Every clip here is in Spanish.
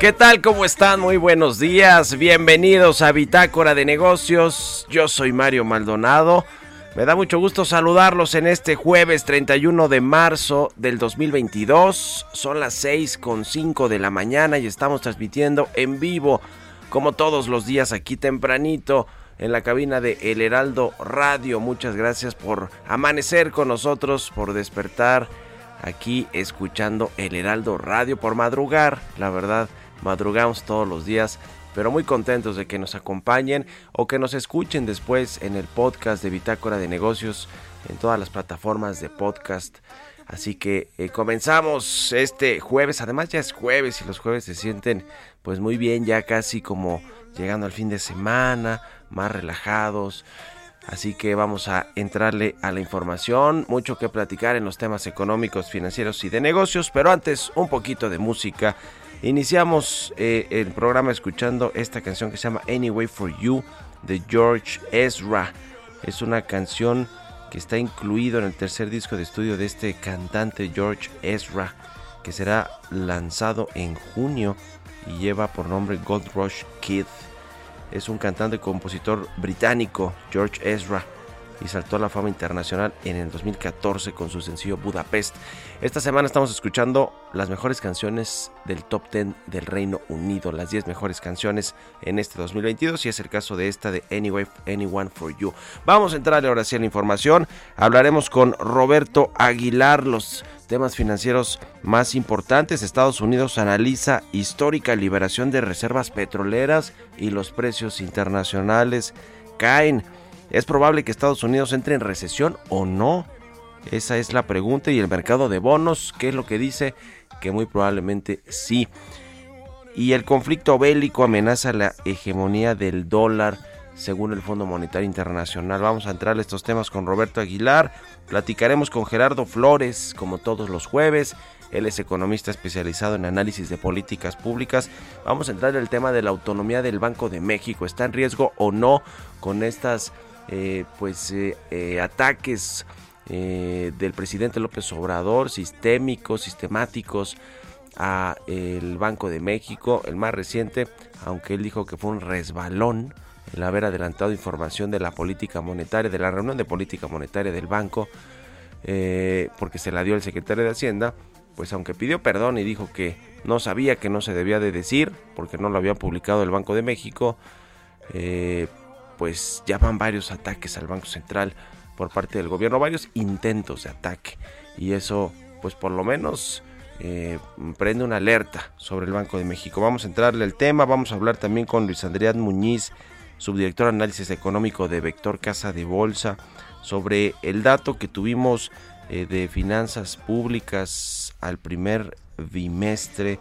¿Qué tal? ¿Cómo están? Muy buenos días. Bienvenidos a Bitácora de Negocios. Yo soy Mario Maldonado. Me da mucho gusto saludarlos en este jueves 31 de marzo del 2022. Son las 6 con 5 de la mañana y estamos transmitiendo en vivo, como todos los días aquí tempranito, en la cabina de El Heraldo Radio. Muchas gracias por amanecer con nosotros, por despertar aquí escuchando El Heraldo Radio, por madrugar, la verdad, madrugamos todos los días pero muy contentos de que nos acompañen o que nos escuchen después en el podcast de Bitácora de Negocios en todas las plataformas de podcast. Así que eh, comenzamos este jueves, además ya es jueves y los jueves se sienten pues muy bien, ya casi como llegando al fin de semana, más relajados. Así que vamos a entrarle a la información, mucho que platicar en los temas económicos, financieros y de negocios, pero antes un poquito de música. Iniciamos eh, el programa escuchando esta canción que se llama Anyway for You de George Ezra. Es una canción que está incluido en el tercer disco de estudio de este cantante George Ezra, que será lanzado en junio y lleva por nombre Gold Rush Kid. Es un cantante y compositor británico, George Ezra, y saltó a la fama internacional en el 2014 con su sencillo Budapest. Esta semana estamos escuchando las mejores canciones del top 10 del Reino Unido, las 10 mejores canciones en este 2022 y es el caso de esta de Anyway, Anyone for You. Vamos a entrarle ahora sí a la información, hablaremos con Roberto Aguilar, los temas financieros más importantes. Estados Unidos analiza histórica liberación de reservas petroleras y los precios internacionales caen. ¿Es probable que Estados Unidos entre en recesión o no? Esa es la pregunta y el mercado de bonos, ¿qué es lo que dice? Que muy probablemente sí. Y el conflicto bélico amenaza la hegemonía del dólar según el Fondo Monetario Internacional. Vamos a entrar a estos temas con Roberto Aguilar. Platicaremos con Gerardo Flores, como todos los jueves. Él es economista especializado en análisis de políticas públicas. Vamos a entrar en el tema de la autonomía del Banco de México. ¿Está en riesgo o no con estas eh, pues eh, eh, ataques del presidente López Obrador, sistémicos, sistemáticos a el Banco de México, el más reciente, aunque él dijo que fue un resbalón el haber adelantado información de la política monetaria, de la reunión de política monetaria del banco, porque se la dio el secretario de Hacienda, pues aunque pidió perdón y dijo que no sabía que no se debía de decir, porque no lo había publicado el Banco de México, eh, pues ya van varios ataques al Banco Central por parte del gobierno, varios intentos de ataque y eso pues por lo menos eh, prende una alerta sobre el Banco de México. Vamos a entrarle al tema, vamos a hablar también con Luis Andrea Muñiz, subdirector de análisis económico de Vector Casa de Bolsa, sobre el dato que tuvimos eh, de finanzas públicas al primer bimestre.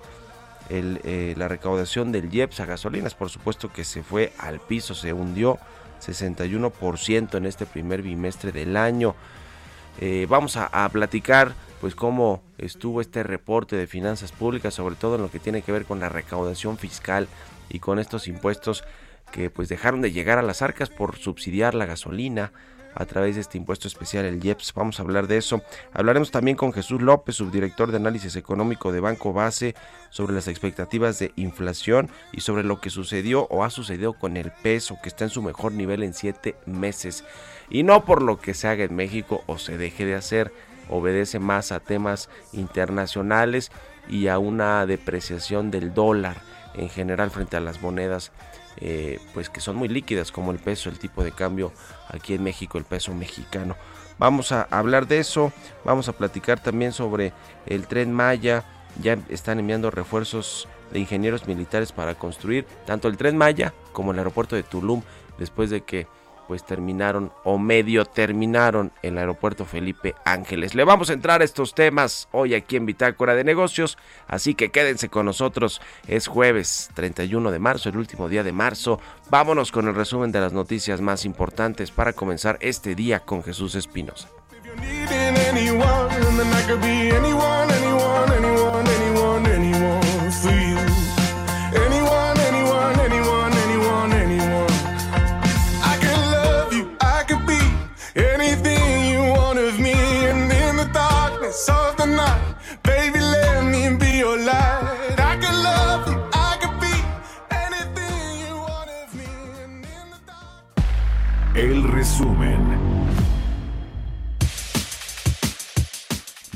Eh, la recaudación del IEPS a gasolinas, por supuesto que se fue al piso, se hundió 61% en este primer bimestre del año. vamos a, a platicar pues cómo estuvo este reporte de finanzas públicas, sobre todo en lo que tiene que ver con la recaudación fiscal y con estos impuestos que pues dejaron de llegar a las arcas por subsidiar la gasolina a través de este impuesto especial, el IEPS. Vamos a hablar de eso. Hablaremos también con Jesús López, subdirector de análisis económico de Banco Base, sobre las expectativas de inflación y sobre lo que sucedió o ha sucedido con el peso, que está en su mejor nivel en siete meses. Y no por lo que se haga en México o se deje de hacer, obedece más a temas internacionales y a una depreciación del dólar en general frente a las monedas eh, pues que son muy líquidas como el peso, el tipo de cambio aquí en México, el peso mexicano. Vamos a hablar de eso, vamos a platicar también sobre el tren Maya, ya están enviando refuerzos de ingenieros militares para construir tanto el tren Maya como el aeropuerto de Tulum después de que pues terminaron o medio terminaron el aeropuerto Felipe Ángeles. Le vamos a entrar a estos temas hoy aquí en Bitácora de Negocios, así que quédense con nosotros. Es jueves 31 de marzo, el último día de marzo. Vámonos con el resumen de las noticias más importantes para comenzar este día con Jesús Espinosa.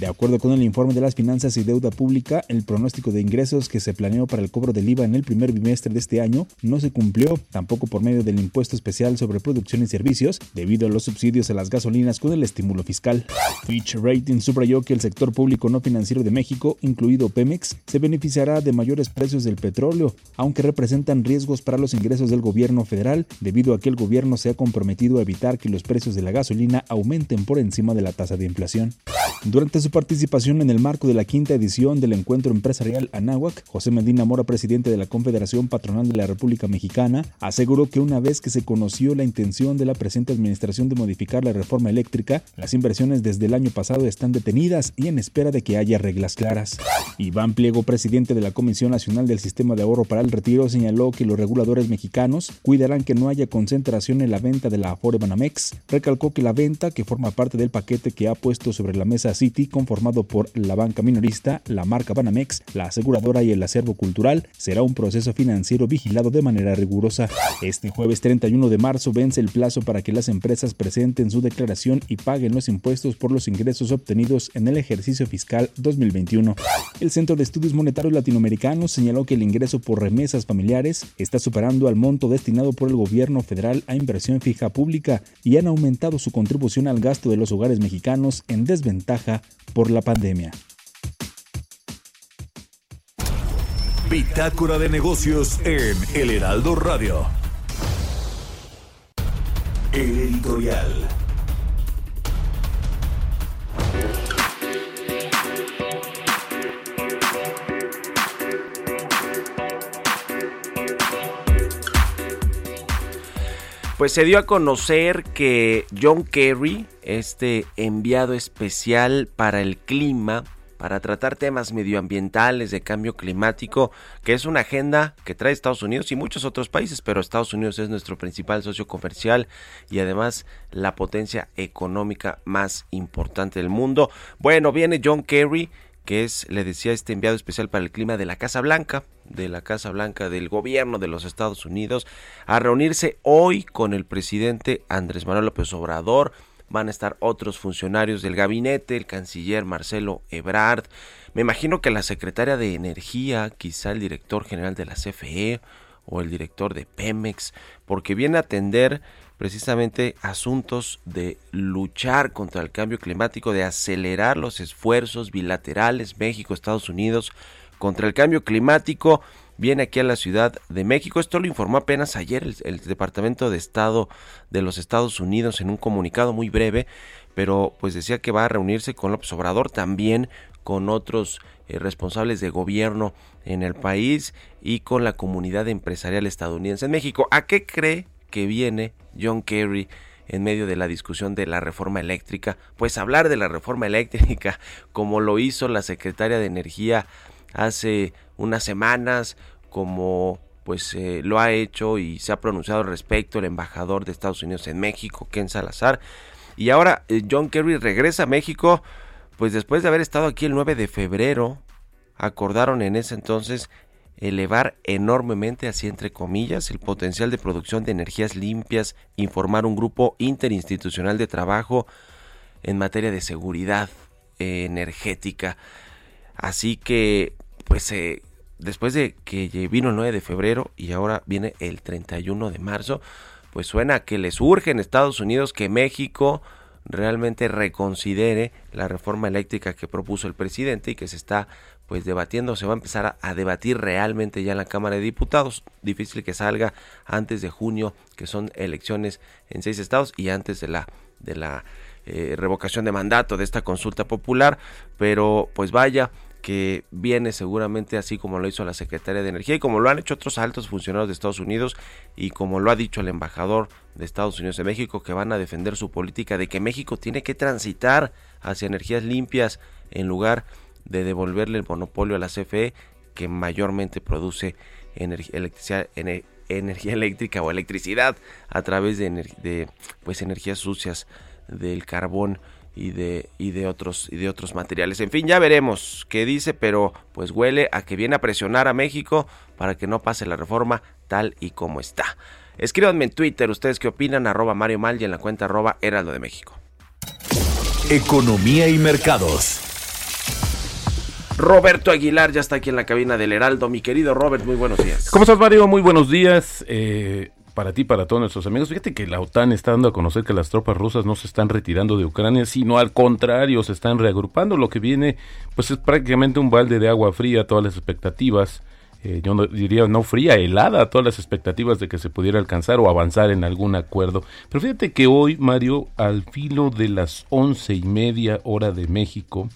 De acuerdo con el informe de las finanzas y deuda pública, el pronóstico de ingresos que se planeó para el cobro del IVA en el primer bimestre de este año no se cumplió, tampoco por medio del impuesto especial sobre producción y servicios, debido a los subsidios a las gasolinas con el estímulo fiscal. Fitch Rating subrayó que el sector público no financiero de México, incluido Pemex, se beneficiará de mayores precios del petróleo, aunque representan riesgos para los ingresos del gobierno federal, debido a que el gobierno se ha comprometido a evitar que los precios de la gasolina aumenten por encima de la tasa de inflación. Durante su participación en el marco de la quinta edición del encuentro empresarial Anáhuac, José Medina Mora, presidente de la Confederación Patronal de la República Mexicana, aseguró que una vez que se conoció la intención de la presente administración de modificar la reforma eléctrica, las inversiones desde el año pasado están detenidas y en espera de que haya reglas claras. Iván Pliego, presidente de la Comisión Nacional del Sistema de Ahorro para el Retiro, señaló que los reguladores mexicanos cuidarán que no haya concentración en la venta de la Afore Banamex. Recalcó que la venta, que forma parte del paquete que ha puesto sobre la mesa City, conformado por la banca minorista, la marca Banamex, la aseguradora y el acervo cultural, será un proceso financiero vigilado de manera rigurosa. Este jueves 31 de marzo vence el plazo para que las empresas presenten su declaración y paguen los impuestos por los ingresos obtenidos en el ejercicio fiscal 2021. El Centro de Estudios Monetarios Latinoamericanos señaló que el ingreso por remesas familiares está superando al monto destinado por el gobierno federal a inversión fija pública y han aumentado su contribución al gasto de los hogares mexicanos en desventaja por la pandemia. Bitácora de negocios en El Heraldo Radio. El editorial. Pues se dio a conocer que John Kerry, este enviado especial para el clima, para tratar temas medioambientales, de cambio climático, que es una agenda que trae Estados Unidos y muchos otros países, pero Estados Unidos es nuestro principal socio comercial y además la potencia económica más importante del mundo. Bueno, viene John Kerry que es, le decía, este enviado especial para el clima de la Casa Blanca, de la Casa Blanca del gobierno de los Estados Unidos, a reunirse hoy con el presidente Andrés Manuel López Obrador. Van a estar otros funcionarios del gabinete, el canciller Marcelo Ebrard, me imagino que la secretaria de Energía, quizá el director general de la CFE o el director de Pemex, porque viene a atender precisamente asuntos de luchar contra el cambio climático, de acelerar los esfuerzos bilaterales México-Estados Unidos contra el cambio climático. Viene aquí a la Ciudad de México. Esto lo informó apenas ayer el, Departamento de Estado de los Estados Unidos en un comunicado muy breve, pero pues decía que va a reunirse con López Obrador también con otros eh, responsables de gobierno en el país y con la comunidad empresarial estadounidense en México. ¿A qué cree que viene John Kerry en medio de la discusión de la reforma eléctrica? Pues hablar de la reforma eléctrica como lo hizo la secretaria de Energía hace unas semanas, como pues eh, lo ha hecho y se ha pronunciado al respecto el embajador de Estados Unidos en México, Ken Salazar. Y ahora eh, John Kerry regresa a México pues después de haber estado aquí el 9 de febrero, acordaron en ese entonces elevar enormemente, así entre comillas, el potencial de producción de energías limpias, informar un grupo interinstitucional de trabajo en materia de seguridad energética. Así que, pues, eh, después de que vino el 9 de febrero y ahora viene el 31 de marzo, pues suena que les urge en Estados Unidos que México realmente reconsidere la reforma eléctrica que propuso el presidente y que se está pues debatiendo, se va a empezar a, debatir realmente ya en la Cámara de Diputados. Difícil que salga antes de junio, que son elecciones en seis estados y antes de la de la eh, revocación de mandato de esta consulta popular, pero pues vaya, que viene seguramente así como lo hizo la Secretaría de Energía y como lo han hecho otros altos funcionarios de Estados Unidos y como lo ha dicho el embajador de Estados Unidos en México que van a defender su política de que México tiene que transitar hacia energías limpias en lugar de devolverle el monopolio a la CFE que mayormente produce energía eléctrica o electricidad a través de, de pues energías sucias del carbón y de, y de otros y de otros materiales. En fin, ya veremos qué dice, pero pues huele a que viene a presionar a México para que no pase la reforma tal y como está. Escríbanme en Twitter ustedes qué opinan, arroba Mario Mal y en la cuenta arroba Heraldo de México. Economía y mercados. Roberto Aguilar ya está aquí en la cabina del Heraldo. Mi querido Robert, muy buenos días. ¿Cómo estás, Mario? Muy buenos días. Eh, para ti, para todos nuestros amigos. Fíjate que la OTAN está dando a conocer que las tropas rusas no se están retirando de Ucrania, sino al contrario, se están reagrupando. Lo que viene, pues es prácticamente un balde de agua fría a todas las expectativas. Eh, yo no, diría no fría, helada a todas las expectativas de que se pudiera alcanzar o avanzar en algún acuerdo. Pero fíjate que hoy, Mario, al filo de las once y media hora de México,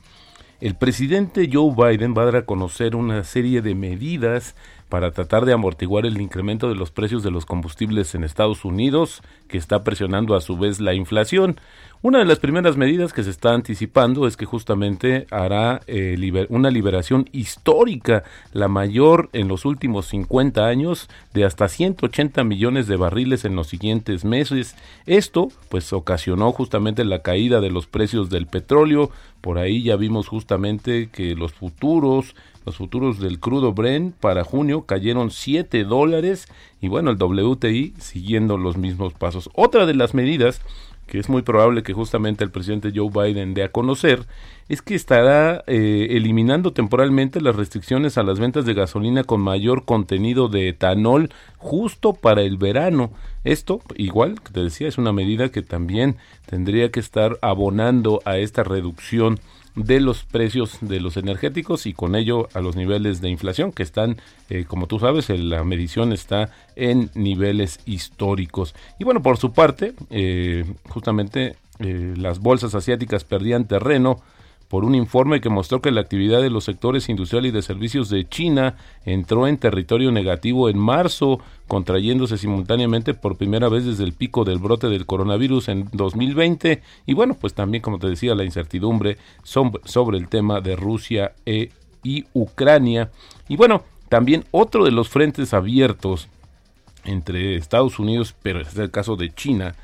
el presidente Joe Biden va a dar a conocer una serie de medidas para tratar de amortiguar el incremento de los precios de los combustibles en Estados Unidos, que está presionando a su vez la inflación. Una de las primeras medidas que se está anticipando es que justamente hará eh, una liberación histórica, la mayor en los últimos 50 años, de hasta 180 millones de barriles en los siguientes meses. Esto pues ocasionó justamente la caída de los precios del petróleo. Por ahí ya vimos justamente que los futuros los futuros del crudo Brent para junio cayeron 7 dólares y bueno, el WTI siguiendo los mismos pasos. Otra de las medidas que es muy probable que justamente el presidente Joe Biden dé a conocer, es que estará eh, eliminando temporalmente las restricciones a las ventas de gasolina con mayor contenido de etanol justo para el verano. Esto, igual que te decía, es una medida que también tendría que estar abonando a esta reducción de los precios de los energéticos y con ello a los niveles de inflación que están, eh, como tú sabes, la medición está en niveles históricos. Y bueno, por su parte, eh, justamente eh, las bolsas asiáticas perdían terreno por un informe que mostró que la actividad de los sectores industrial y de servicios de China entró en territorio negativo en marzo, contrayéndose simultáneamente por primera vez desde el pico del brote del coronavirus en 2020. Y bueno, pues también, como te decía, la incertidumbre sobre el tema de Rusia e, y Ucrania. Y bueno, también otro de los frentes abiertos entre Estados Unidos, pero es el caso de China,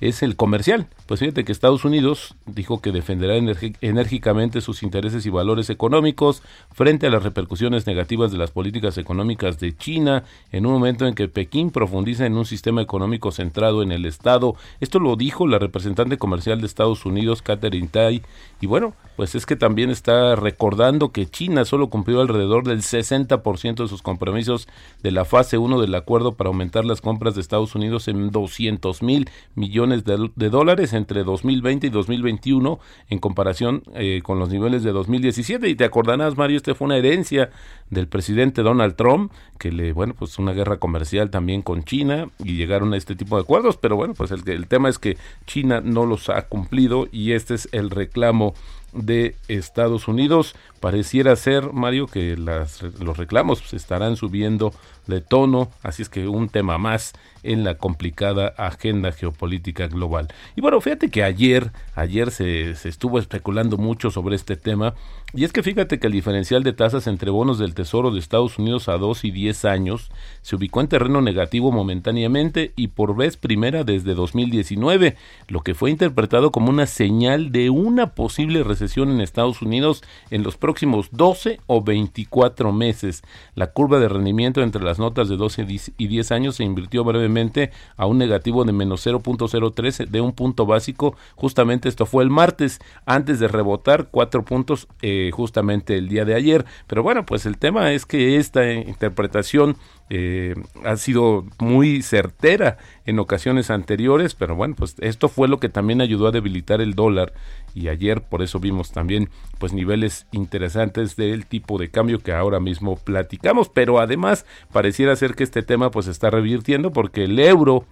es el comercial. Pues fíjate que Estados Unidos dijo que defenderá enérgicamente sus intereses y valores económicos frente a las repercusiones negativas de las políticas económicas de China en un momento en que Pekín profundiza en un sistema económico centrado en el Estado. Esto lo dijo la representante comercial de Estados Unidos, Catherine Tai, y bueno, pues es que también está recordando que China solo cumplió alrededor del 60% de sus compromisos de la fase 1 del acuerdo para aumentar las compras de Estados Unidos en 200 mil millones de, dólares entre 2020 y 2021 en comparación eh, con los niveles de 2017. Y te acordarás, Mario, este fue una herencia del presidente Donald Trump, que le, bueno, pues una guerra comercial también con China y llegaron a este tipo de acuerdos, pero bueno, pues el, el tema es que China no los ha cumplido y este es el reclamo de Estados Unidos. Pareciera ser, Mario, que los reclamos estarán subiendo de tono, así es que un tema más en la complicada agenda geopolítica global. Y bueno, fíjate que ayer, ayer se, se, estuvo especulando mucho sobre este tema, y es que fíjate que el diferencial de tasas entre bonos del Tesoro de Estados Unidos a 2 y 10 años se ubicó en terreno negativo momentáneamente y por vez primera desde 2019, lo que fue interpretado como una señal de una posible recesión en Estados Unidos en los próximos 12 o 24 meses. La curva de rendimiento entre las notas de 12 y 10 años se invirtió brevemente a un negativo de menos 0.03 de un punto básico. Justamente esto fue el martes, antes de rebotar cuatro puntos eh, justamente el día de ayer. Pero bueno, pues el tema es que esta interpretación eh, ha sido muy certera en ocasiones anteriores, pero bueno, pues esto fue lo que también ayudó a debilitar el dólar y ayer por eso vimos también pues niveles interesantes del tipo de cambio que ahora mismo platicamos, pero además pareciera ser que este tema pues está revirtiendo porque el euro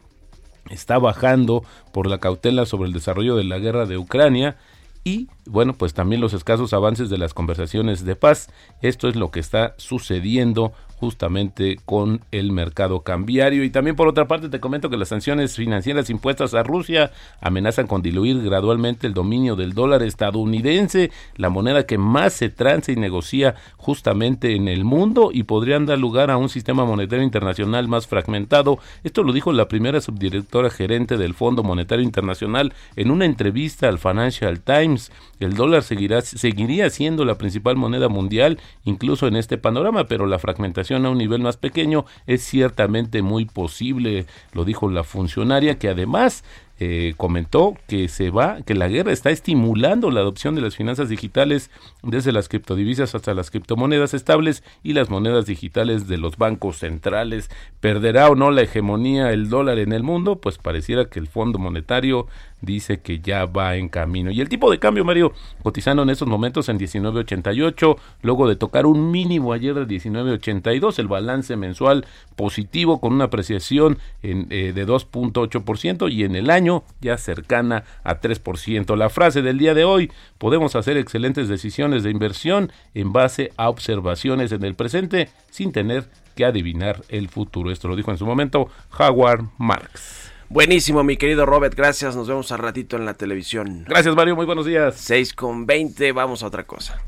está bajando por la cautela sobre el desarrollo de la guerra de Ucrania y bueno, pues también los escasos avances de las conversaciones de paz. Esto es lo que está sucediendo justamente con el mercado cambiario. Y también por otra parte te comento que las sanciones financieras impuestas a Rusia amenazan con diluir gradualmente el dominio del dólar estadounidense, la moneda que más se transa y negocia justamente en el mundo y podrían dar lugar a un sistema monetario internacional más fragmentado. Esto lo dijo la primera subdirectora gerente del Fondo Monetario Internacional en una entrevista al Financial Times. El dólar seguirá, seguiría siendo la principal moneda mundial incluso en este panorama, pero la fragmentación a un nivel más pequeño es ciertamente muy posible, lo dijo la funcionaria, que además eh, comentó que se va, que la guerra está estimulando la adopción de las finanzas digitales desde las criptodivisas hasta las criptomonedas estables y las monedas digitales de los bancos centrales. ¿Perderá o no la hegemonía el dólar en el mundo? Pues pareciera que el Fondo Monetario dice que ya va en camino. Y el tipo de cambio, Mario, cotizando en estos momentos en 19.88, luego de tocar un mínimo ayer de 19.82, el balance mensual positivo con una apreciación eh, de 2.8% y en el año ya cercana a 3%. La frase del día de hoy, podemos hacer excelentes decisiones de inversión en base a observaciones en el presente sin tener que adivinar el futuro. Esto lo dijo en su momento Howard Marks. Buenísimo, mi querido Robert, gracias. Nos vemos al ratito en la televisión. Gracias, Mario, muy buenos días. 6 con 20, vamos a otra cosa.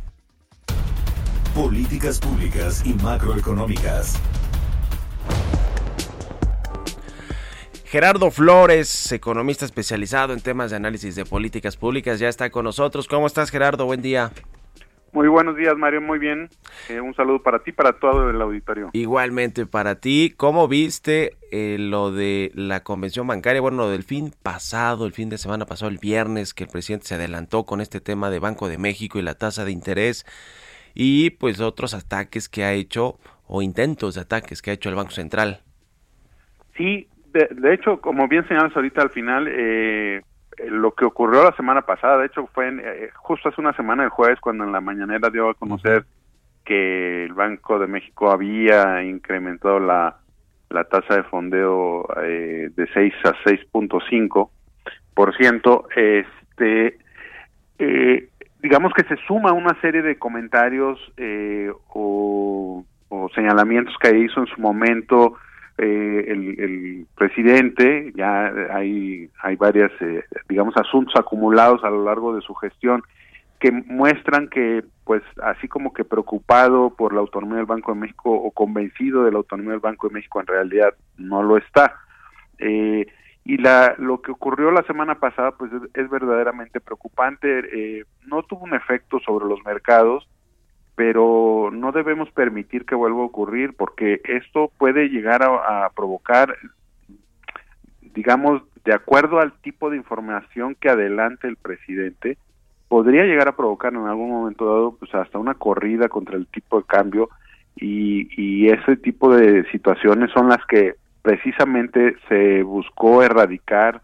Políticas públicas y macroeconómicas. Gerardo Flores, economista especializado en temas de análisis de políticas públicas, ya está con nosotros. ¿Cómo estás, Gerardo? Buen día. Muy buenos días, Mario. Muy bien. Eh, un saludo para ti, para todo el auditorio. Igualmente para ti. ¿Cómo viste eh, lo de la convención bancaria? Bueno, lo del fin pasado, el fin de semana pasado, el viernes, que el presidente se adelantó con este tema de Banco de México y la tasa de interés y pues otros ataques que ha hecho o intentos de ataques que ha hecho el Banco Central. Sí, de, de hecho, como bien señalas ahorita al final, eh, eh, lo que ocurrió la semana pasada, de hecho fue eh, justo hace una semana el jueves cuando en la mañanera dio a conocer que el Banco de México había incrementado la, la tasa de fondeo eh, de 6 a 6.5 por ciento, este eh, digamos que se suma una serie de comentarios eh, o, o señalamientos que hizo en su momento eh, el, presidente, ya hay, hay varias, eh, digamos, asuntos acumulados a lo largo de su gestión que muestran que, pues, así como que preocupado por la autonomía del Banco de México o convencido de la autonomía del Banco de México, en realidad no lo está. Eh, y la, lo que ocurrió la semana pasada, pues, es, es verdaderamente preocupante. Eh, no tuvo un efecto sobre los mercados, pero no debemos permitir que vuelva a ocurrir porque esto puede llegar a, a, provocar, digamos, de acuerdo al tipo de información que adelante el presidente, podría llegar a provocar en algún momento dado pues hasta una corrida contra el tipo de cambio y, y ese tipo de situaciones son las que precisamente se buscó erradicar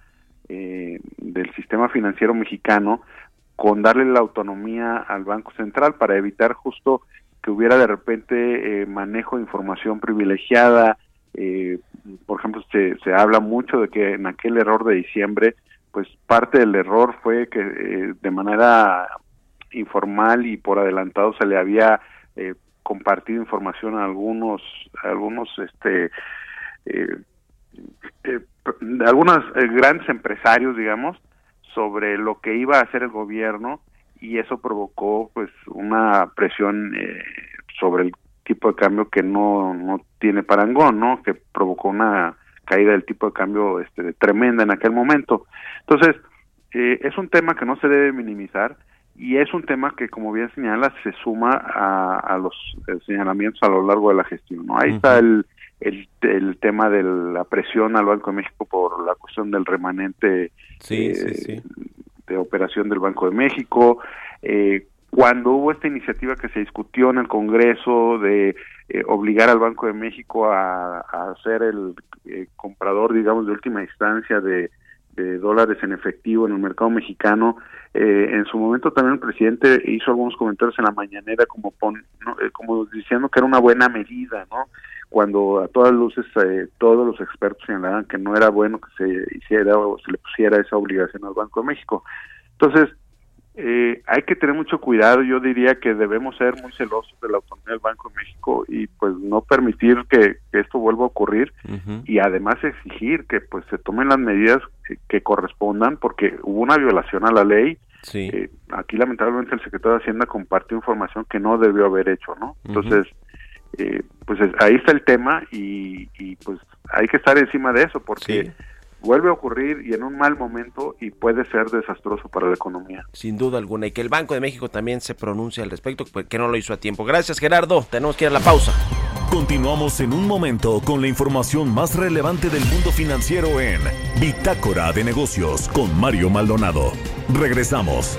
eh, del sistema financiero mexicano con darle la autonomía al Banco Central para evitar justo que hubiera de repente eh, manejo de información privilegiada. Eh, por ejemplo, se, se habla mucho de que en aquel error de diciembre, pues parte del error fue que eh, de manera informal y por adelantado se le había eh, compartido información a algunos, algunos, este, eh, algunos grandes empresarios, digamos, sobre lo que iba a hacer el gobierno y eso provocó pues una presión eh, sobre el tipo de cambio que no, no tiene parangón, ¿no? Que provocó una caída del tipo de cambio este, tremenda en aquel momento. Entonces, eh, es un tema que no se debe minimizar y es un tema que, como bien señala, se suma a, a los eh, señalamientos a lo largo de la gestión, ¿no? Ahí uh -huh. está el, el, el, tema de la presión al Banco de México por la cuestión del remanente sí, eh, sí, sí. de operación del Banco de México. Eh, cuando hubo esta iniciativa que se discutió en el Congreso de eh, obligar al Banco de México a, a ser el eh, comprador, digamos, de última instancia de, de, dólares en efectivo en el mercado mexicano, eh, en su momento también el presidente hizo algunos comentarios en la mañanera como, pon, ¿no? como diciendo que era una buena medida, ¿no? Cuando a todas luces eh, todos los expertos señalaban que no era bueno que se hiciera o se le pusiera esa obligación al Banco de México. Entonces, eh, hay que tener mucho cuidado, yo diría que debemos ser muy celosos de la autonomía del Banco de México y pues no permitir que, que esto vuelva a ocurrir uh -huh. y además exigir que pues se tomen las medidas que, que correspondan porque hubo una violación a la ley. Sí. Eh, aquí lamentablemente el secretario de Hacienda compartió información que no debió haber hecho, ¿no? Entonces, uh -huh eh, pues ahí está el tema y, y, pues hay que estar encima de eso porque sí. vuelve a ocurrir y en un mal momento y puede ser desastroso para la economía. Sin duda alguna y que el Banco de México también se pronuncie al respecto, pues, que no lo hizo a tiempo. Gracias Gerardo, tenemos que ir a la pausa. Continuamos en un momento con la información más relevante del mundo financiero en Bitácora de Negocios con Mario Maldonado. Regresamos.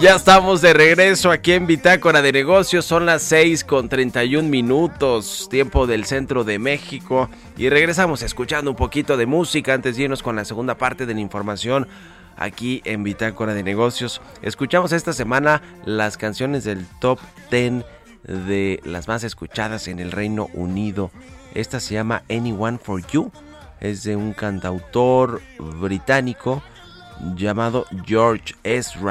Ya estamos de regreso aquí en Bitácora de Negocios. Son las 6 con 31 minutos, tiempo del centro de México. Y regresamos escuchando un poquito de música antes de irnos con la segunda parte de la información aquí en Bitácora de Negocios. Escuchamos esta semana las canciones del top 10 de las más escuchadas en el Reino Unido. Esta se llama Anyone for You. Es de un cantautor británico llamado George Ezra.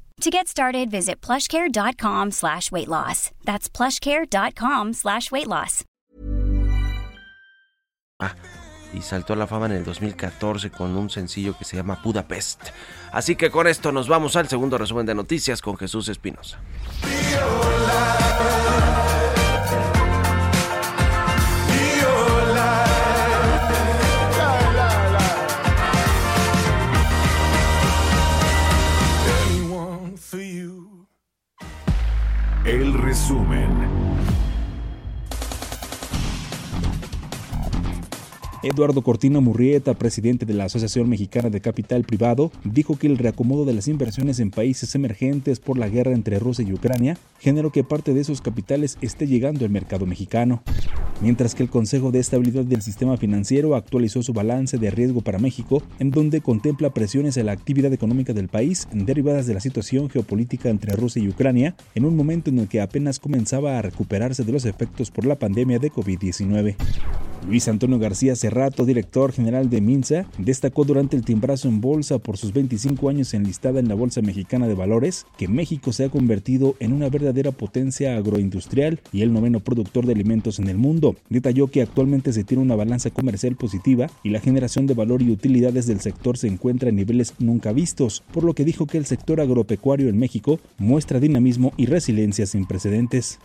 To get started, visit plushcare.com slash weight loss. That's plushcare.com slash weight loss. Ah, y saltó a la fama en el 2014 con un sencillo que se llama Budapest. Así que con esto nos vamos al segundo resumen de noticias con Jesús Espinosa. El resumen. Eduardo Cortina Murrieta, presidente de la Asociación Mexicana de Capital Privado, dijo que el reacomodo de las inversiones en países emergentes por la guerra entre Rusia y Ucrania generó que parte de esos capitales esté llegando al mercado mexicano. Mientras que el Consejo de Estabilidad del Sistema Financiero actualizó su balance de riesgo para México, en donde contempla presiones a la actividad económica del país derivadas de la situación geopolítica entre Rusia y Ucrania, en un momento en el que apenas comenzaba a recuperarse de los efectos por la pandemia de COVID-19. Luis Antonio García Cerrato, director general de Minsa, destacó durante el timbrazo en bolsa por sus 25 años enlistada en la Bolsa Mexicana de Valores que México se ha convertido en una verdadera potencia agroindustrial y el noveno productor de alimentos en el mundo. Detalló que actualmente se tiene una balanza comercial positiva y la generación de valor y utilidades del sector se encuentra en niveles nunca vistos, por lo que dijo que el sector agropecuario en México muestra dinamismo y resiliencia sin precedentes.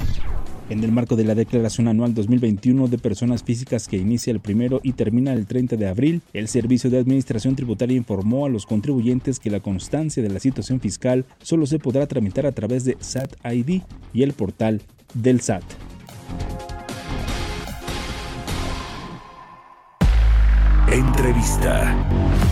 En el marco de la Declaración Anual 2021 de Personas Físicas que inicia el primero y termina el 30 de abril, el Servicio de Administración Tributaria informó a los contribuyentes que la constancia de la situación fiscal solo se podrá tramitar a través de SAT ID y el portal del SAT. Entrevista.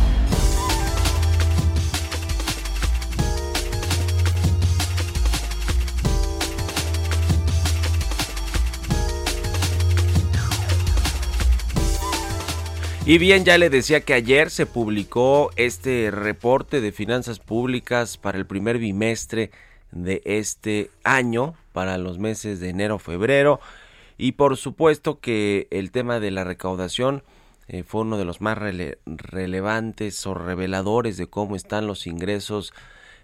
Y bien, ya le decía que ayer se publicó este reporte de finanzas públicas para el primer bimestre de este año, para los meses de enero-febrero. Y por supuesto que el tema de la recaudación eh, fue uno de los más relevantes o reveladores de cómo están los ingresos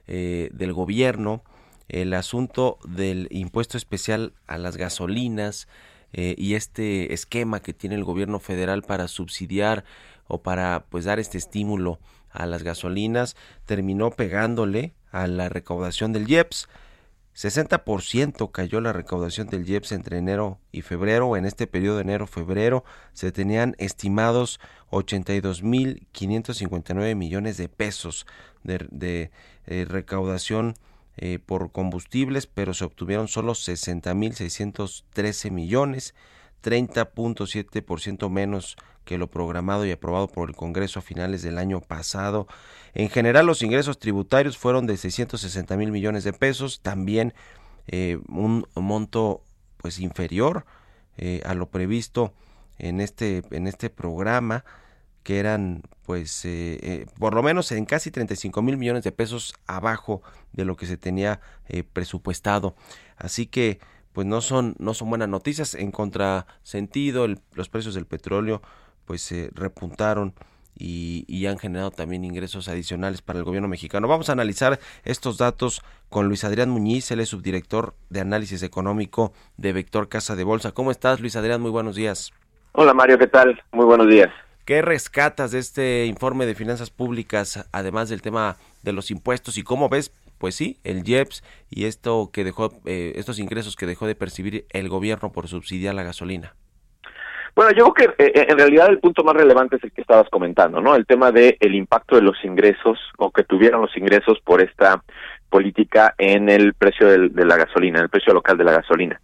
eh, del gobierno. El asunto del impuesto especial a las gasolinas, eh, y este esquema que tiene el gobierno federal para subsidiar o para pues dar este estímulo a las gasolinas terminó pegándole a la recaudación del IEPS. 60% cayó la recaudación del IEPS entre enero y febrero. En este periodo de enero-febrero se tenían estimados 82.559 millones de pesos de, de eh, recaudación eh, por combustibles, pero se obtuvieron solo 60.613 millones, 30.7% menos que lo programado y aprobado por el Congreso a finales del año pasado. En general, los ingresos tributarios fueron de 660 mil millones de pesos, también eh, un monto pues inferior eh, a lo previsto en este en este programa que eran pues eh, eh, por lo menos en casi 35 mil millones de pesos abajo de lo que se tenía eh, presupuestado así que pues no son no son buenas noticias en contrasentido los precios del petróleo pues se repuntaron y, y, han generado también ingresos adicionales para el gobierno mexicano. Vamos a analizar estos datos con Luis Adrián Muñiz, él es subdirector de análisis económico de Vector Casa de Bolsa. ¿Cómo estás, Luis Adrián? Muy buenos días. Hola, Mario, ¿qué tal? Muy buenos días. ¿Qué rescatas de este informe de finanzas públicas, además del tema de los impuestos y cómo ves, pues sí, el IEPS y esto que dejó, eh, estos ingresos que dejó de percibir el gobierno por subsidiar la gasolina? Bueno, yo creo que eh, en realidad el punto más relevante es el que estabas comentando, ¿no? El tema de el impacto de los ingresos o que tuvieron los ingresos por esta política en el precio de la gasolina, en el precio local de la gasolina.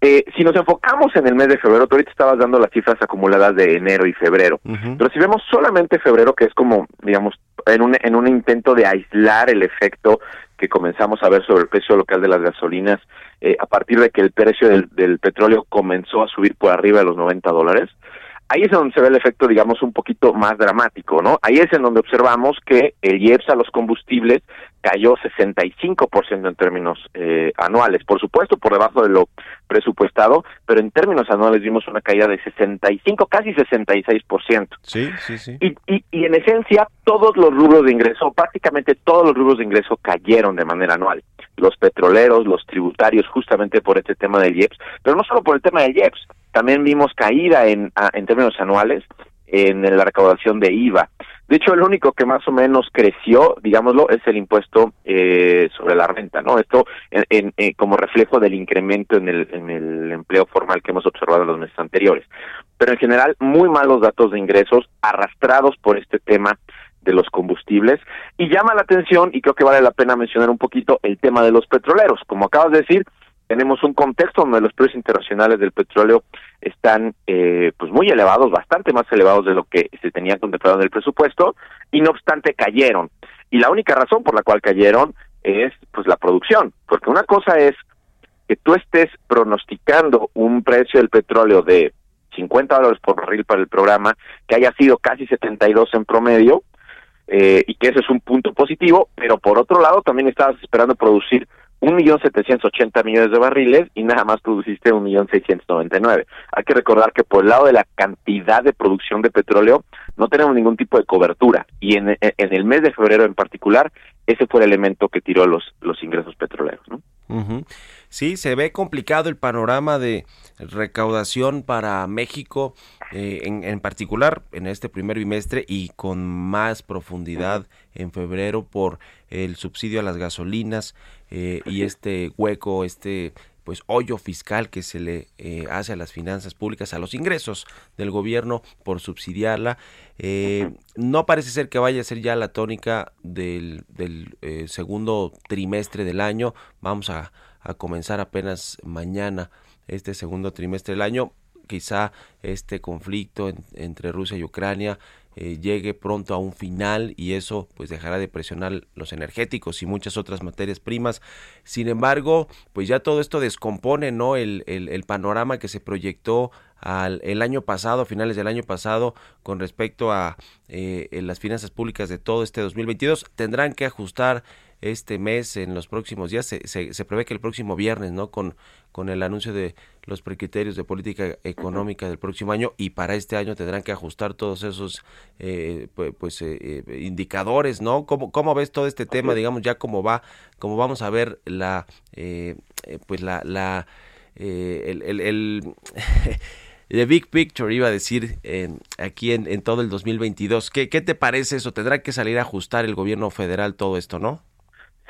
Eh, si nos enfocamos en el mes de febrero, tú ahorita estabas dando las cifras acumuladas de enero y febrero, pero si vemos solamente febrero, que es como, digamos, en un, en un intento de aislar el efecto que comenzamos a ver sobre el precio local de las gasolinas eh, a partir de que el precio del, del petróleo comenzó a subir por arriba de los 90 dólares, ahí es donde se ve el efecto, digamos, un poquito más dramático, ¿no? Ahí es en donde observamos que el IEPS a los combustibles cayó 65% en términos eh, anuales. Por supuesto, por debajo de lo presupuestado, pero en términos anuales vimos una caída de 65, casi 66%. Sí, sí, sí. Y, y, y en esencia, todos los rubros de ingreso, prácticamente todos los rubros de ingreso cayeron de manera anual. Los petroleros, los tributarios, justamente por este tema del IEPS, pero no solo por el tema del IEPS, también vimos caída en, en términos anuales en la recaudación de IVA. De hecho, el único que más o menos creció, digámoslo, es el impuesto eh, sobre la renta, ¿no? Esto en, eh, como reflejo del incremento en el, en el empleo formal que hemos observado en los meses anteriores. Pero en general, muy malos datos de ingresos arrastrados por este tema de los combustibles y llama la atención y creo que vale la pena mencionar un poquito el tema de los petroleros. Como acabas de decir, tenemos un contexto donde los precios internacionales del petróleo están eh, pues muy elevados, bastante más elevados de lo que se tenía contemplado en el presupuesto y no obstante cayeron. Y la única razón por la cual cayeron es pues la producción, porque una cosa es que tú estés pronosticando un precio del petróleo de 50 dólares por barril para el programa, que haya sido casi 72 en promedio, eh, y que ese es un punto positivo, pero por otro lado también estabas esperando producir un millón setecientos ochenta millones de barriles y nada más produciste un millón seiscientos noventa y nueve. Hay que recordar que por el lado de la cantidad de producción de petróleo no tenemos ningún tipo de cobertura y en, en el mes de febrero en particular ese fue el elemento que tiró los los ingresos petroleros, ¿no? Sí, se ve complicado el panorama de recaudación para México, eh, en, en, particular en este primer bimestre y con más profundidad en febrero por el subsidio a las gasolinas eh, y este hueco, este pues hoyo fiscal que se le eh, hace a las finanzas públicas, a los ingresos del gobierno por subsidiarla. Eh, no parece ser que vaya a ser ya la tónica del, del segundo trimestre del año. Vamos a, a comenzar apenas mañana este segundo trimestre del año. Quizá este conflicto en, entre Rusia y Ucrania eh, llegue pronto a un final y eso pues dejará de presionar los energéticos y muchas otras materias primas. Sin embargo, pues ya todo esto descompone, ¿no? El, el, panorama que se proyectó al, el año pasado, a finales del año pasado, con respecto a eh, las finanzas públicas de todo este 2022. Tendrán que ajustar este mes, en los próximos días, se, se, se, prevé que el próximo viernes, ¿no? Con, con el anuncio de los precriterios de política económica del próximo año y para este año tendrán que ajustar todos esos eh, pues, pues eh, indicadores, ¿no? ¿Cómo, ¿Cómo ves todo este tema, digamos, ya cómo va, cómo vamos a ver la, eh, pues la, la el, el, el The Big Picture, iba a decir, en, aquí en, en, todo el 2022. ¿Qué, ¿Qué te parece eso? Tendrá que salir a ajustar el gobierno federal todo esto, ¿no?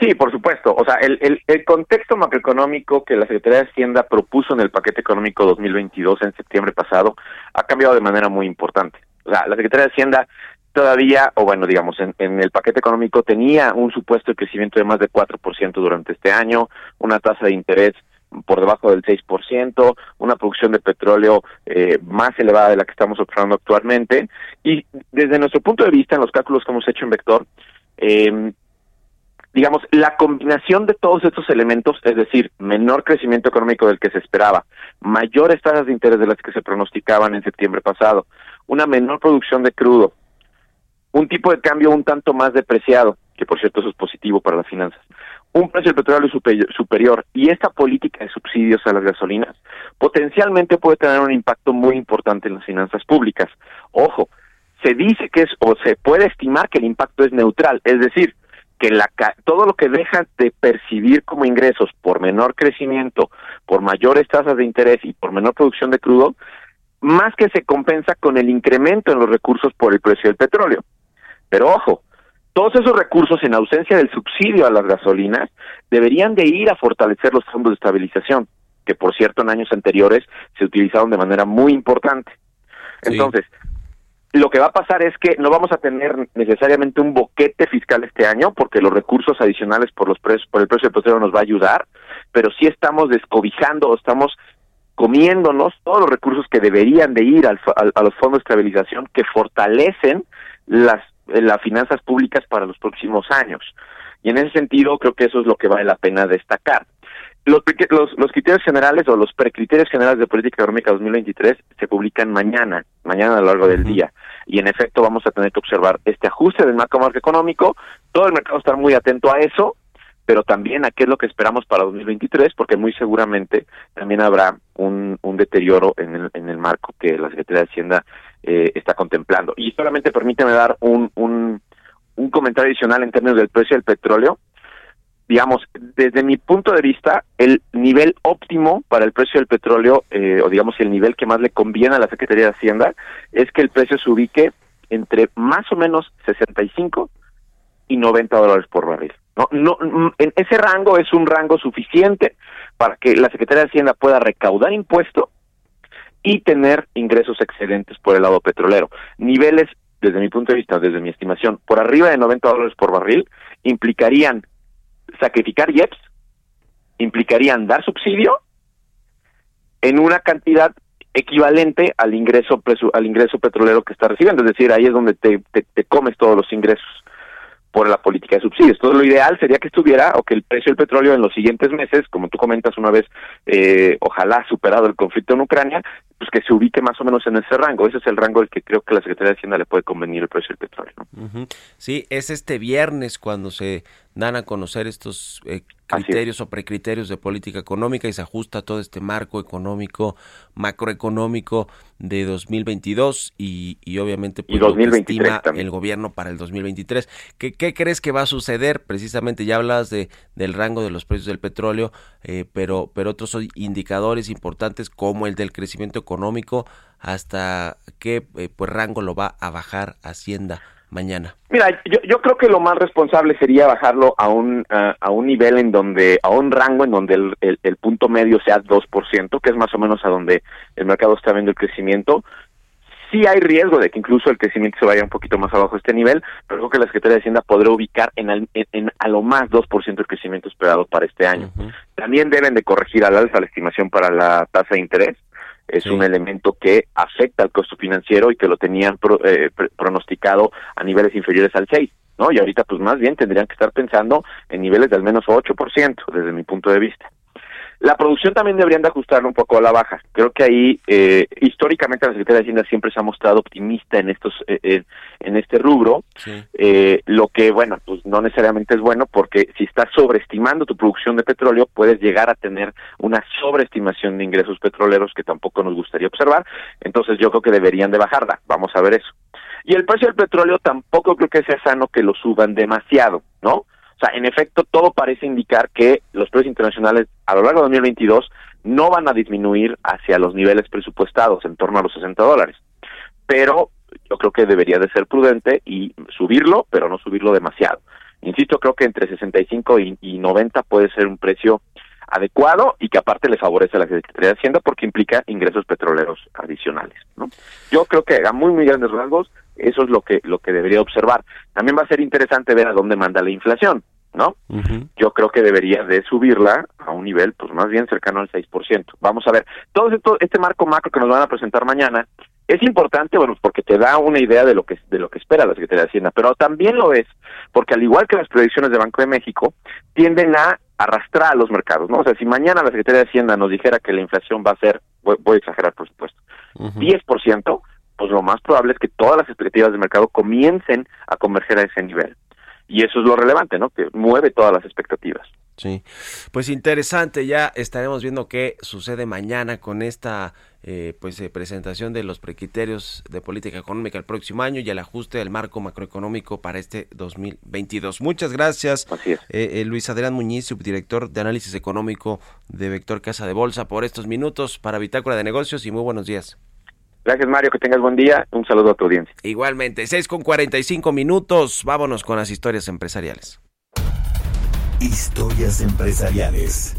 Sí, por supuesto. O sea, el, el, contexto macroeconómico que la Secretaría de Hacienda propuso en el paquete económico 2022 en septiembre pasado ha cambiado de manera muy importante. O sea, la Secretaría de Hacienda todavía, o bueno, digamos, en, en el paquete económico tenía un supuesto de crecimiento de más de 4% durante este año, una tasa de interés por debajo del 6%, una producción de petróleo eh, más elevada de la que estamos observando actualmente. Y desde nuestro punto de vista, en los cálculos que hemos hecho en Vector, eh, digamos, la combinación de todos estos elementos, es decir, menor crecimiento económico del que se esperaba, mayores tasas de interés de las que se pronosticaban en septiembre pasado, una menor producción de crudo, un tipo de cambio un tanto más depreciado, que por cierto eso es positivo para las finanzas, un precio del petróleo superior, superior y esta política de subsidios a las gasolinas potencialmente puede tener un impacto muy importante en las finanzas públicas. Ojo, se dice que es o se puede estimar que el impacto es neutral, es decir, que la, todo lo que dejas de percibir como ingresos por menor crecimiento, por mayores tasas de interés y por menor producción de crudo, más que se compensa con el incremento en los recursos por el precio del petróleo. Pero ojo, todos esos recursos en ausencia del subsidio a las gasolinas deberían de ir a fortalecer los fondos de estabilización, que por cierto en años anteriores se utilizaron de manera muy importante. Entonces, sí. Lo que va a pasar es que no vamos a tener necesariamente un boquete fiscal este año, porque los recursos adicionales por los precios, por el precio del petróleo nos va a ayudar, pero sí estamos descobijando, estamos comiéndonos todos los recursos que deberían de ir al, al, a los fondos de estabilización que fortalecen las las finanzas públicas para los próximos años. Y en ese sentido creo que eso es lo que vale la pena destacar. Los, los, los criterios generales o los precriterios generales de política económica 2023 se publican mañana, mañana a lo largo del día. Y en efecto vamos a tener que observar este ajuste del marco macroeconómico. Todo el mercado estar muy atento a eso, pero también a qué es lo que esperamos para 2023, porque muy seguramente también habrá un, un deterioro en el, en el marco que la Secretaría de Hacienda eh, está contemplando. Y solamente permíteme dar un, un, un comentario adicional en términos del precio del petróleo. Digamos, desde mi punto de vista, el nivel óptimo para el precio del petróleo, eh, o digamos el nivel que más le conviene a la Secretaría de Hacienda, es que el precio se ubique entre más o menos 65 y 90 dólares por barril. No, no, en ese rango es un rango suficiente para que la Secretaría de Hacienda pueda recaudar impuesto y tener ingresos excedentes por el lado petrolero. Niveles, desde mi punto de vista, desde mi estimación, por arriba de 90 dólares por barril, implicarían sacrificar IEPS, implicarían dar subsidio en una cantidad equivalente al ingreso al ingreso petrolero que está recibiendo, es decir, ahí es donde te, te comes todos los ingresos por la política de subsidios. Entonces, lo ideal sería que estuviera o que el precio del petróleo en los siguientes meses, como tú comentas una vez, eh, ojalá superado el conflicto en Ucrania, pues que se ubique más o menos en ese rango. Ese es el rango al que creo que la Secretaría de Hacienda le puede convenir el precio del petróleo. Sí, es este viernes cuando se dan a conocer estos eh, criterios o precriterios de política económica y se ajusta todo este marco económico, macroeconómico de 2022 y, y obviamente pues, lo que estima el gobierno para el 2023. ¿Qué, ¿Qué, crees que va a suceder? Precisamente ya hablas de, del rango de los precios del petróleo, eh, pero, pero otros indicadores importantes como el del crecimiento económico, hasta qué eh, pues, rango lo va a bajar Hacienda mañana? Mira, yo, yo creo que lo más responsable sería bajarlo a un a un nivel en donde a un rango en donde el, el, punto medio sea 2%, que es más o menos a donde el mercado está viendo el crecimiento. Sí hay riesgo de que incluso el crecimiento se vaya un poquito más abajo de este nivel, pero creo que la Secretaría de Hacienda podrá ubicar en, en, a lo más 2% el crecimiento esperado para este año. También deben de corregir al alza la estimación para la tasa de interés es un elemento que afecta al costo financiero y que lo tenían eh, pronosticado a niveles inferiores al 6, ¿no? Y ahorita pues más bien tendrían que estar pensando en niveles de al menos 8% desde mi punto de vista. La producción también deberían de ajustarlo un poco a la baja. Creo que ahí, eh, históricamente, la Secretaría de Hacienda siempre se ha mostrado optimista en estos, eh, en este rubro. Eh, lo que, bueno, pues no necesariamente es bueno porque si estás sobreestimando tu producción de petróleo, puedes llegar a tener una sobreestimación de ingresos petroleros que tampoco nos gustaría observar. Entonces, yo creo que deberían de bajarla. Vamos a ver eso. Y el precio del petróleo tampoco creo que sea sano que lo suban demasiado, ¿no? O sea, en efecto, todo parece indicar que los precios internacionales a lo largo de 2022 no van a disminuir hacia los niveles presupuestados, en torno a los 60 dólares. Pero yo creo que debería de ser prudente y subirlo, pero no subirlo demasiado. Insisto, creo que entre 65 y, y 90 puede ser un precio adecuado y que aparte le favorece a la Secretaría de Hacienda porque implica ingresos petroleros adicionales. ¿no? Yo creo que a muy muy grandes rasgos eso es lo que lo que debería observar. También va a ser interesante ver a dónde manda la inflación, ¿no? Yo creo que debería de subirla a un nivel pues más bien cercano al 6%. Vamos a ver, todo esto, este marco macro que nos van a presentar mañana es importante, bueno, porque te da una idea de lo que de lo que espera la Secretaría de Hacienda, pero también lo es porque al igual que las predicciones de Banco de México tienden a arrastrar a los mercados, ¿no? O sea, si mañana la Secretaría de Hacienda nos dijera que la inflación va a ser, voy, a exagerar por supuesto, 10%, pues lo más probable es que todas las expectativas del mercado comiencen a converger a ese nivel. Y eso es lo relevante, ¿no? Que mueve todas las expectativas. Sí, pues interesante, ya estaremos viendo qué sucede mañana con esta eh, pues eh, presentación de los precriterios de política económica el próximo año y el ajuste del marco macroeconómico para este 2022. Muchas gracias, eh, Luis Adrián Muñiz, subdirector de análisis económico de Vector Casa de Bolsa, por estos minutos para Bitácora de Negocios y muy buenos días. Gracias, Mario. Que tengas buen día. Un saludo a tu audiencia. Igualmente, 6 con 45 minutos. Vámonos con las historias empresariales. Historias empresariales.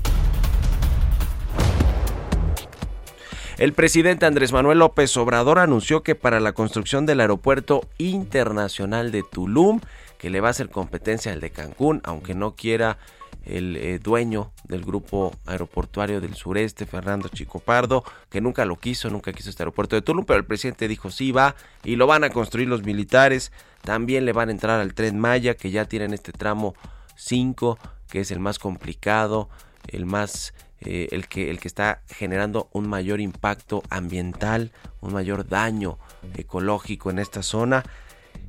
El presidente Andrés Manuel López Obrador anunció que para la construcción del aeropuerto internacional de Tulum, que le va a hacer competencia al de Cancún, aunque no quiera el eh, dueño del grupo aeroportuario del sureste, Fernando Chico Pardo, que nunca lo quiso, nunca quiso este aeropuerto de Tulum, pero el presidente dijo sí va y lo van a construir los militares. También le van a entrar al tren Maya, que ya tienen este tramo 5, que es el más complicado, el más eh, el que el que está generando un mayor impacto ambiental, un mayor daño ecológico en esta zona.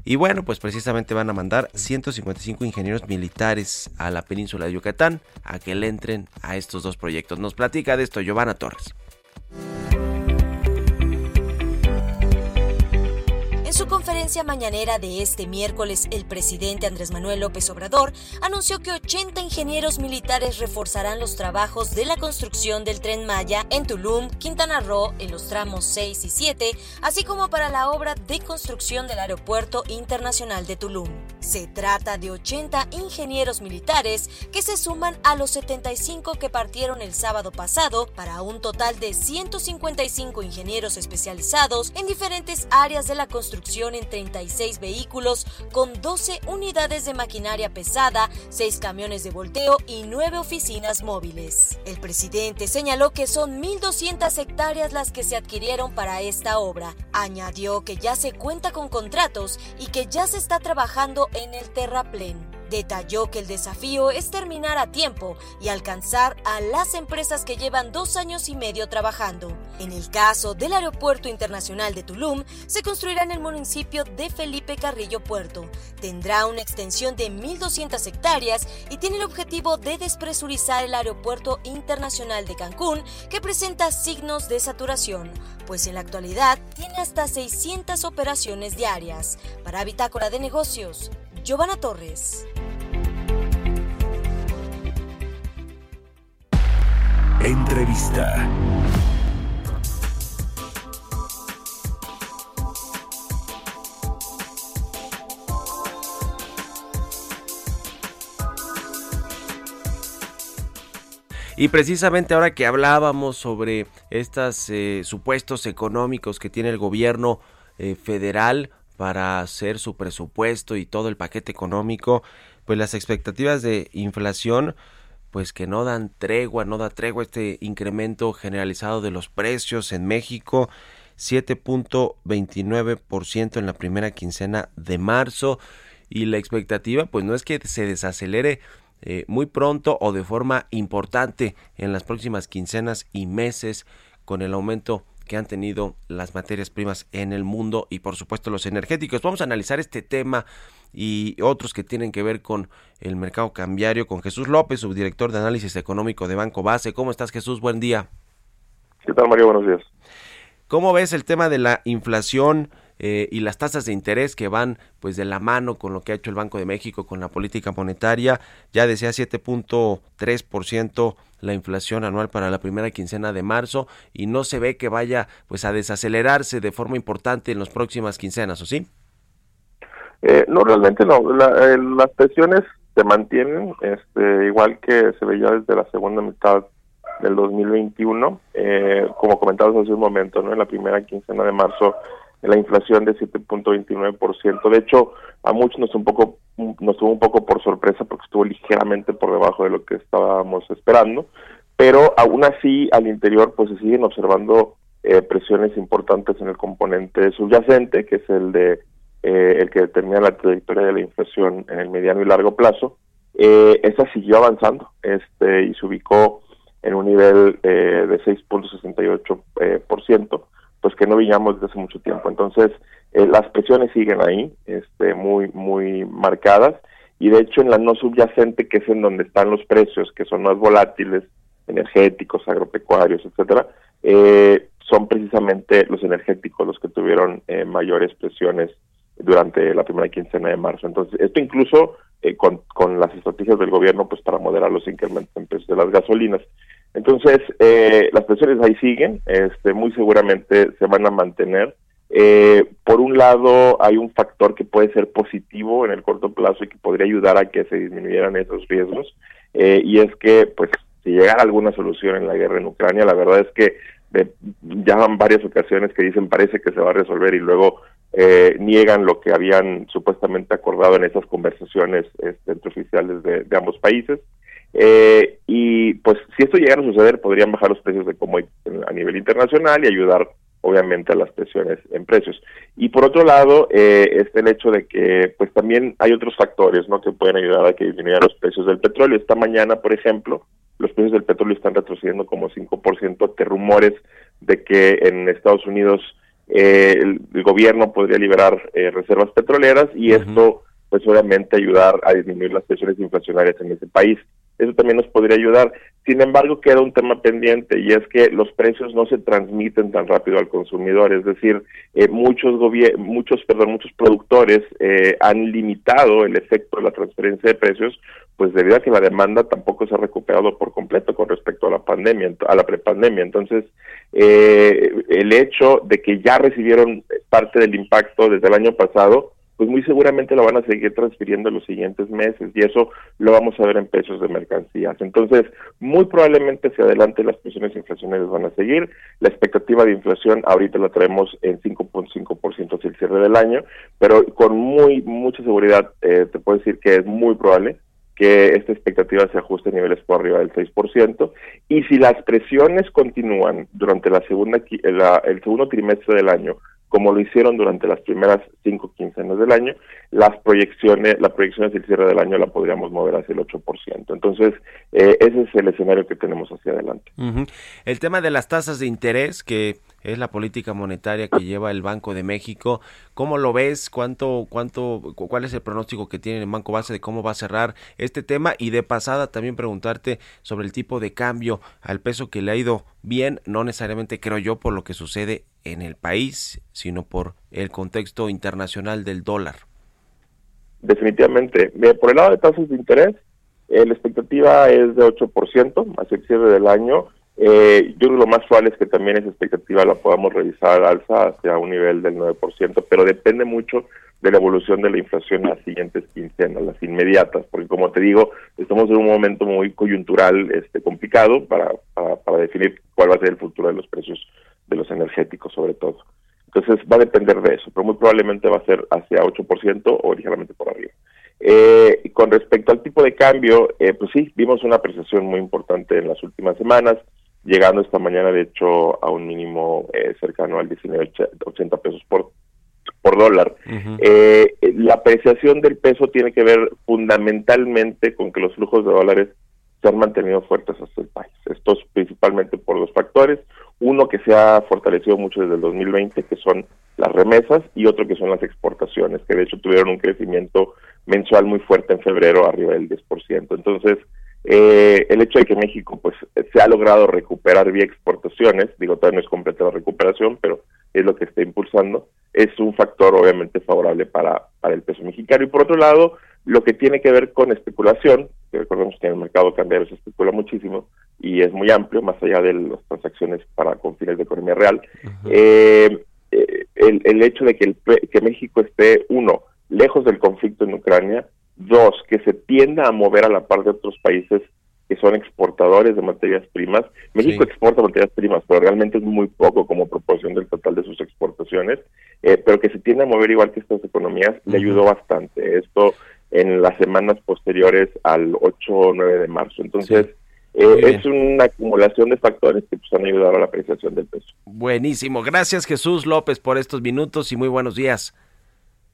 Y bueno, pues precisamente van a mandar 155 ingenieros militares a la península de Yucatán a que le entren a estos dos proyectos. Nos platica de esto Giovanna Torres. Conferencia mañanera de este miércoles, el presidente Andrés Manuel López Obrador anunció que 80 ingenieros militares reforzarán los trabajos de la construcción del tren Maya en Tulum, Quintana Roo, en los tramos 6 y 7, así como para la obra de construcción del Aeropuerto Internacional de Tulum. Se trata de 80 ingenieros militares que se suman a los 75 que partieron el sábado pasado para un total de 155 ingenieros especializados en diferentes áreas de la construcción en 36 vehículos con 12 unidades de maquinaria pesada, 6 camiones de volteo y 9 oficinas móviles. El presidente señaló que son 1.200 hectáreas las que se adquirieron para esta obra. Añadió que ya se cuenta con contratos y que ya se está trabajando en el terraplén. Detalló que el desafío es terminar a tiempo y alcanzar a las empresas que llevan dos años y medio trabajando. En el caso del Aeropuerto Internacional de Tulum, se construirá en el municipio de Felipe Carrillo Puerto. Tendrá una extensión de 1.200 hectáreas y tiene el objetivo de despresurizar el Aeropuerto Internacional de Cancún, que presenta signos de saturación, pues en la actualidad tiene hasta 600 operaciones diarias. Para Bitácora de Negocios, Giovanna Torres. Entrevista. Y precisamente ahora que hablábamos sobre estos eh, supuestos económicos que tiene el gobierno eh, federal para hacer su presupuesto y todo el paquete económico, pues las expectativas de inflación pues que no dan tregua, no da tregua este incremento generalizado de los precios en México, 7.29% en la primera quincena de marzo. Y la expectativa pues no es que se desacelere eh, muy pronto o de forma importante en las próximas quincenas y meses con el aumento que han tenido las materias primas en el mundo y por supuesto los energéticos. Vamos a analizar este tema y otros que tienen que ver con el mercado cambiario con Jesús López, subdirector de análisis económico de Banco Base. ¿Cómo estás Jesús? Buen día. ¿Qué tal Mario? Buenos días. ¿Cómo ves el tema de la inflación eh, y las tasas de interés que van pues de la mano con lo que ha hecho el Banco de México con la política monetaria? Ya decía 7.3% la inflación anual para la primera quincena de marzo y no se ve que vaya pues a desacelerarse de forma importante en las próximas quincenas, ¿o sí? Eh, no, realmente no. Eh, las presiones se mantienen, este, igual que se veía desde la segunda mitad del 2021, eh, como comentabas hace un momento, ¿no? En la primera quincena de marzo, la inflación de 7.29%. De hecho, a muchos nos un poco nos tuvo un poco por sorpresa porque estuvo ligeramente por debajo de lo que estábamos esperando, pero aún así al interior pues se siguen observando eh, presiones importantes en el componente subyacente, que es el de eh, el que determina la trayectoria de la inflación en el mediano y largo plazo. Eh, esa siguió avanzando este y se ubicó en un nivel eh, de 6.68%, eh, por ciento, pues que no veíamos desde hace mucho tiempo. Entonces, eh, las presiones siguen ahí, este, muy, muy marcadas, y de hecho en la no subyacente, que es en donde están los precios, que son más volátiles, energéticos, agropecuarios, etcétera, eh, son precisamente los energéticos los que tuvieron eh, mayores presiones durante la primera quincena de marzo. Entonces, esto incluso eh, con, con las estrategias del gobierno pues para moderar los incrementos en precios de las gasolinas. Entonces, eh, las presiones ahí siguen, este, muy seguramente se van a mantener. Eh, por un lado, hay un factor que puede ser positivo en el corto plazo y que podría ayudar a que se disminuyeran esos riesgos, eh, y es que, pues, si llegara alguna solución en la guerra en Ucrania, la verdad es que eh, ya van varias ocasiones que dicen parece que se va a resolver y luego eh, niegan lo que habían supuestamente acordado en esas conversaciones este, entre oficiales de, de ambos países. Eh, y pues si esto llegara a suceder, podrían bajar los precios de como a nivel internacional y ayudar obviamente a las presiones en precios. Y por otro lado, eh, está el hecho de que pues también hay otros factores ¿no? que pueden ayudar a que disminuyan los precios del petróleo. Esta mañana, por ejemplo, los precios del petróleo están retrocediendo como 5% ante rumores de que en Estados Unidos eh, el, el, gobierno podría liberar eh, reservas petroleras y uh -huh. esto pues obviamente ayudar a disminuir las presiones inflacionarias en ese país. Eso también nos podría ayudar. Sin embargo, queda un tema pendiente y es que los precios no se transmiten tan rápido al consumidor. Es decir, eh, muchos muchos, perdón, muchos productores eh, han limitado el efecto de la transferencia de precios, pues debido a que la demanda tampoco se ha recuperado por completo con respecto a la pandemia, a la prepandemia. Entonces, eh, el hecho de que ya recibieron parte del impacto desde el año pasado, pues muy seguramente lo van a seguir transfiriendo en los siguientes meses y eso lo vamos a ver en precios de mercancías. Entonces, muy probablemente hacia adelante las presiones inflacionarias van a seguir. La expectativa de inflación ahorita la traemos en 5.5% hacia el cierre del año, pero con muy mucha seguridad eh, te puedo decir que es muy probable que esta expectativa se ajuste a niveles por arriba del 6%, y si las presiones continúan durante la segunda el segundo trimestre del año como lo hicieron durante las primeras cinco quincenas del año, las proyecciones, la proyección hacia el cierre del año la podríamos mover hacia el 8%. Entonces, eh, ese es el escenario que tenemos hacia adelante. El tema de las tasas de interés, que es la política monetaria que lleva el Banco de México, ¿cómo lo ves? ¿Cuánto, cuánto, cuál es el pronóstico que tiene el Banco Base de cómo va a cerrar este tema? Y de pasada también preguntarte sobre el tipo de cambio al peso que le ha ido bien, no necesariamente creo yo por lo que sucede en el país, sino por el contexto internacional del dólar. Definitivamente. por el lado de tasas de interés, eh, la expectativa es de 8% hacia el cierre del año. Eh, yo creo que lo más probable es que también esa expectativa la podamos revisar al alza hacia un nivel del 9%, pero depende mucho de la evolución de la inflación en las siguientes quincenas, las inmediatas, porque como te digo, estamos en un momento muy coyuntural este complicado para, para, para definir cuál va a ser el futuro de los precios de los energéticos sobre todo. Entonces va a depender de eso, pero muy probablemente va a ser hacia 8% o ligeramente por arriba. Eh, con respecto al tipo de cambio, eh, pues sí, vimos una apreciación muy importante en las últimas semanas, llegando esta mañana de hecho a un mínimo eh, cercano al 19.80 pesos por, por dólar. Eh, la apreciación del peso tiene que ver fundamentalmente con que los flujos de dólares se han mantenido fuertes hasta el país. Esto es principalmente por dos factores. Uno que se ha fortalecido mucho desde el 2020, que son las remesas, y otro que son las exportaciones, que de hecho tuvieron un crecimiento mensual muy fuerte en febrero, arriba del 10%. Entonces, eh, el hecho de que México pues se ha logrado recuperar vía exportaciones, digo, todavía no es completa la recuperación, pero es lo que está impulsando, es un factor obviamente favorable para, para el peso mexicano. Y por otro lado, lo que tiene que ver con especulación, que recordemos que en el mercado cambiario se especula muchísimo y es muy amplio, más allá de las transacciones para con fines de economía real, eh, eh, el, el, hecho de que, el, que México esté, uno, lejos del conflicto en Ucrania, dos, que se tienda a mover a la par de otros países que son exportadores de materias primas. México exporta materias primas, pero realmente es muy poco como proporción del total de sus exportaciones, eh, pero que se tiende a mover igual que estas economías, le ayudó bastante. Esto en las semanas posteriores al 8 o 9 de marzo. Entonces, eh, es una acumulación de factores que pues, han ayudado a la apreciación del peso. Buenísimo. Gracias Jesús López por estos minutos y muy buenos días.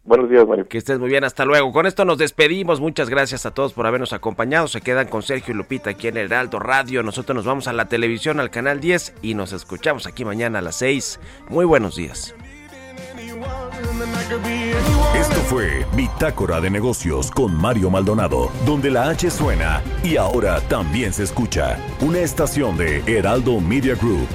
Buenos días, Mario. Que estés muy bien, hasta luego. Con esto nos despedimos. Muchas gracias a todos por habernos acompañado. Se quedan con Sergio y Lupita aquí en el Heraldo Radio. Nosotros nos vamos a la televisión, al canal 10 y nos escuchamos aquí mañana a las 6. Muy buenos días. Esto fue Bitácora de Negocios con Mario Maldonado, donde la H suena y ahora también se escucha. Una estación de Heraldo Media Group.